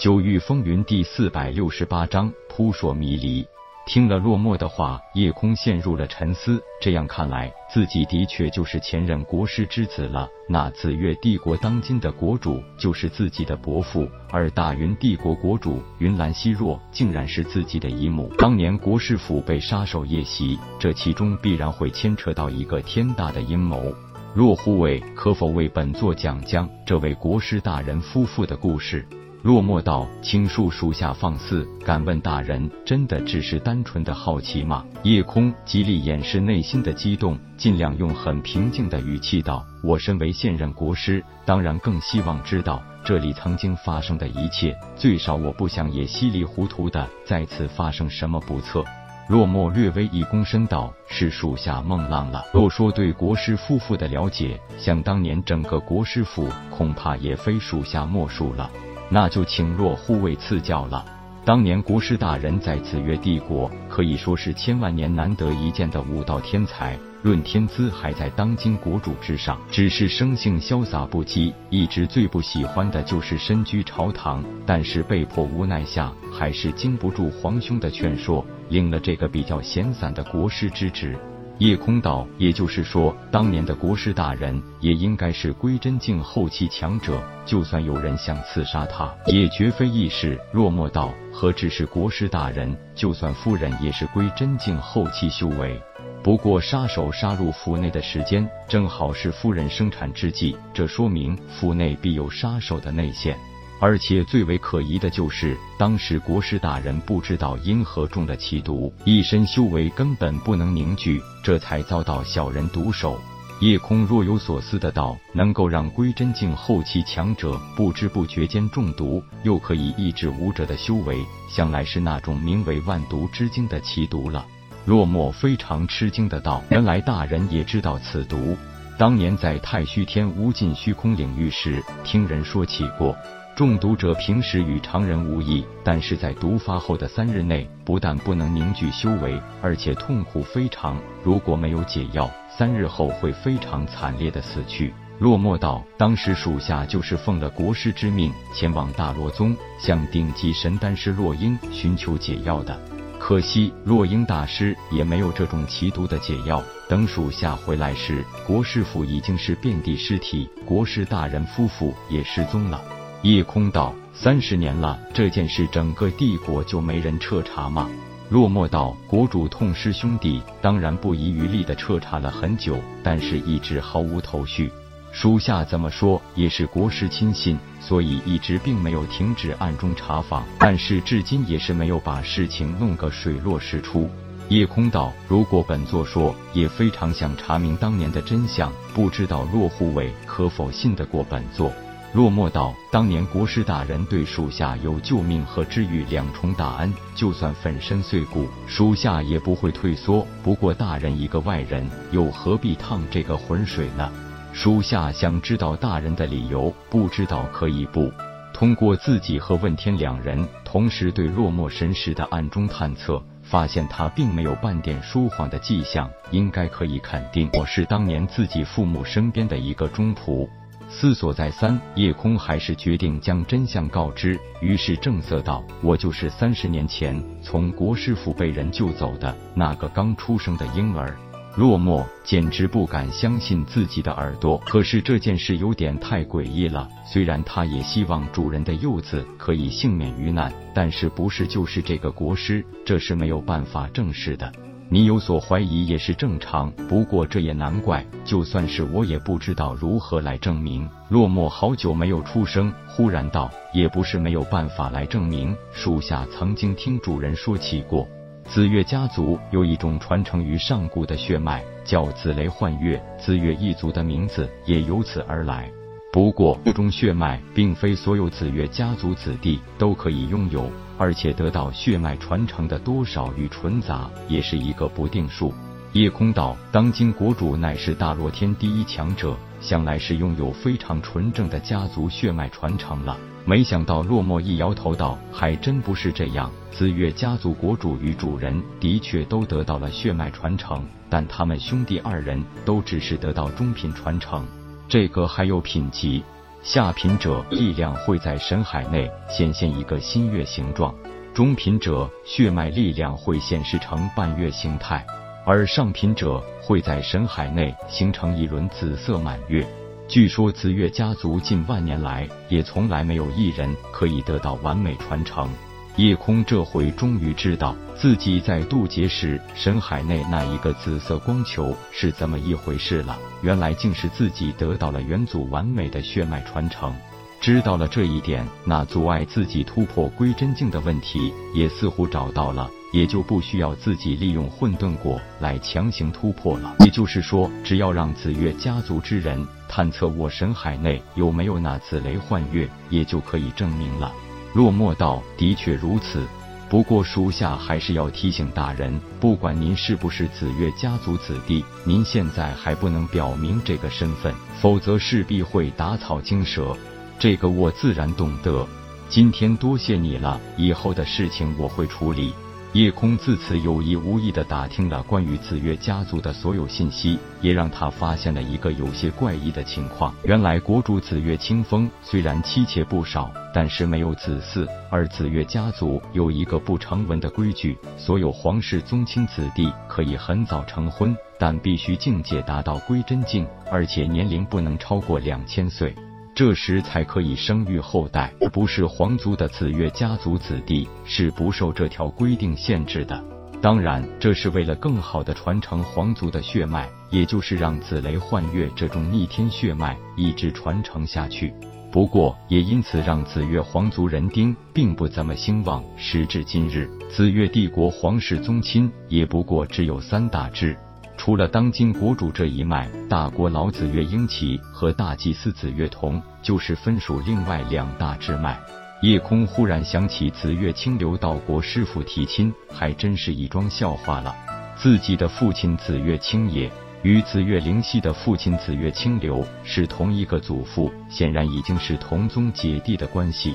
九域风云第四百六十八章扑朔迷离。听了落寞的话，夜空陷入了沉思。这样看来，自己的确就是前任国师之子了。那紫月帝国当今的国主就是自己的伯父，而大云帝国国主云岚希若竟然是自己的姨母。当年国师府被杀手夜袭，这其中必然会牵扯到一个天大的阴谋。若护卫可否为本座讲讲这位国师大人夫妇的故事？落寞道，请恕属下放肆。敢问大人，真的只是单纯的好奇吗？夜空极力掩饰内心的激动，尽量用很平静的语气道：“我身为现任国师，当然更希望知道这里曾经发生的一切。最少我不想也稀里糊涂的再次发生什么不测。”落寞略微一躬身道：“是属下梦浪了。若说对国师夫妇的了解，想当年整个国师府，恐怕也非属下莫属了。”那就请若护卫赐教了。当年国师大人在紫月帝国可以说是千万年难得一见的武道天才，论天资还在当今国主之上。只是生性潇洒不羁，一直最不喜欢的就是身居朝堂。但是被迫无奈下，还是经不住皇兄的劝说，领了这个比较闲散的国师之职。夜空道，也就是说，当年的国师大人也应该是归真境后期强者，就算有人想刺杀他，也绝非易事。落寞道，何止是国师大人，就算夫人也是归真境后期修为。不过，杀手杀入府内的时间正好是夫人生产之际，这说明府内必有杀手的内线。而且最为可疑的就是，当时国师大人不知道因何中了奇毒，一身修为根本不能凝聚，这才遭到小人毒手。夜空若有所思的道：“能够让归真境后期强者不知不觉间中毒，又可以抑制武者的修为，想来是那种名为万毒之精的奇毒了。”落寞非常吃惊的道：“原来大人也知道此毒，当年在太虚天无尽虚空领域时，听人说起过。”中毒者平时与常人无异，但是在毒发后的三日内，不但不能凝聚修为，而且痛苦非常。如果没有解药，三日后会非常惨烈的死去。落寞道，当时属下就是奉了国师之命，前往大罗宗向顶级神丹师洛英寻求解药的。可惜洛英大师也没有这种奇毒的解药。等属下回来时，国师府已经是遍地尸体，国师大人夫妇也失踪了。夜空道，三十年了，这件事整个帝国就没人彻查吗？落寞道，国主痛失兄弟，当然不遗余力的彻查了很久，但是一直毫无头绪。属下怎么说也是国师亲信，所以一直并没有停止暗中查访，但是至今也是没有把事情弄个水落石出。夜空道，如果本座说，也非常想查明当年的真相，不知道骆护卫可否信得过本座？落寞道：“当年国师大人对属下有救命和治愈两重大恩，就算粉身碎骨，属下也不会退缩。不过大人一个外人，又何必趟这个浑水呢？属下想知道大人的理由，不知道可以不？通过自己和问天两人同时对落寞神识的暗中探测，发现他并没有半点说谎的迹象，应该可以肯定，我是当年自己父母身边的一个中仆。”思索再三，夜空还是决定将真相告知。于是正色道：“我就是三十年前从国师府被人救走的那个刚出生的婴儿。”落寞简直不敢相信自己的耳朵。可是这件事有点太诡异了。虽然他也希望主人的幼子可以幸免于难，但是不是就是这个国师，这是没有办法证实的。你有所怀疑也是正常，不过这也难怪。就算是我也不知道如何来证明。落寞好久没有出声，忽然道：“也不是没有办法来证明。属下曾经听主人说起过，紫月家族有一种传承于上古的血脉，叫紫雷幻月，紫月一族的名字也由此而来。”不过，这种血脉并非所有紫月家族子弟都可以拥有，而且得到血脉传承的多少与纯杂也是一个不定数。夜空道，当今国主乃是大罗天第一强者，想来是拥有非常纯正的家族血脉传承了。没想到落寞一摇头道：“还真不是这样，紫月家族国主与主人的确都得到了血脉传承，但他们兄弟二人都只是得到中品传承。”这个还有品级，下品者力量会在神海内显现一个新月形状，中品者血脉力量会显示成半月形态，而上品者会在神海内形成一轮紫色满月。据说紫月家族近万年来也从来没有一人可以得到完美传承。夜空这回终于知道自己在渡劫时深海内那一个紫色光球是怎么一回事了。原来竟是自己得到了元祖完美的血脉传承。知道了这一点，那阻碍自己突破归真境的问题也似乎找到了，也就不需要自己利用混沌果来强行突破了。也就是说，只要让紫月家族之人探测我神海内有没有那紫雷幻月，也就可以证明了。落寞道：“的确如此，不过属下还是要提醒大人，不管您是不是紫月家族子弟，您现在还不能表明这个身份，否则势必会打草惊蛇。这个我自然懂得。今天多谢你了，以后的事情我会处理。”叶空自此有意无意的打听了关于紫月家族的所有信息，也让他发现了一个有些怪异的情况。原来国主紫月清风虽然妻妾不少，但是没有子嗣，而紫月家族有一个不成文的规矩：所有皇室宗亲子弟可以很早成婚，但必须境界达到归真境，而且年龄不能超过两千岁。这时才可以生育后代，不是皇族的紫月家族子弟是不受这条规定限制的。当然，这是为了更好的传承皇族的血脉，也就是让紫雷幻月这种逆天血脉一直传承下去。不过，也因此让紫月皇族人丁并不怎么兴旺。时至今日，紫月帝国皇室宗亲也不过只有三大支。除了当今国主这一脉，大国老子月英奇和大祭司子月同，就是分属另外两大支脉。夜空忽然想起紫月清流道国师傅提亲，还真是一桩笑话了。自己的父亲紫月清也与紫月灵犀的父亲紫月清流是同一个祖父，显然已经是同宗姐弟的关系。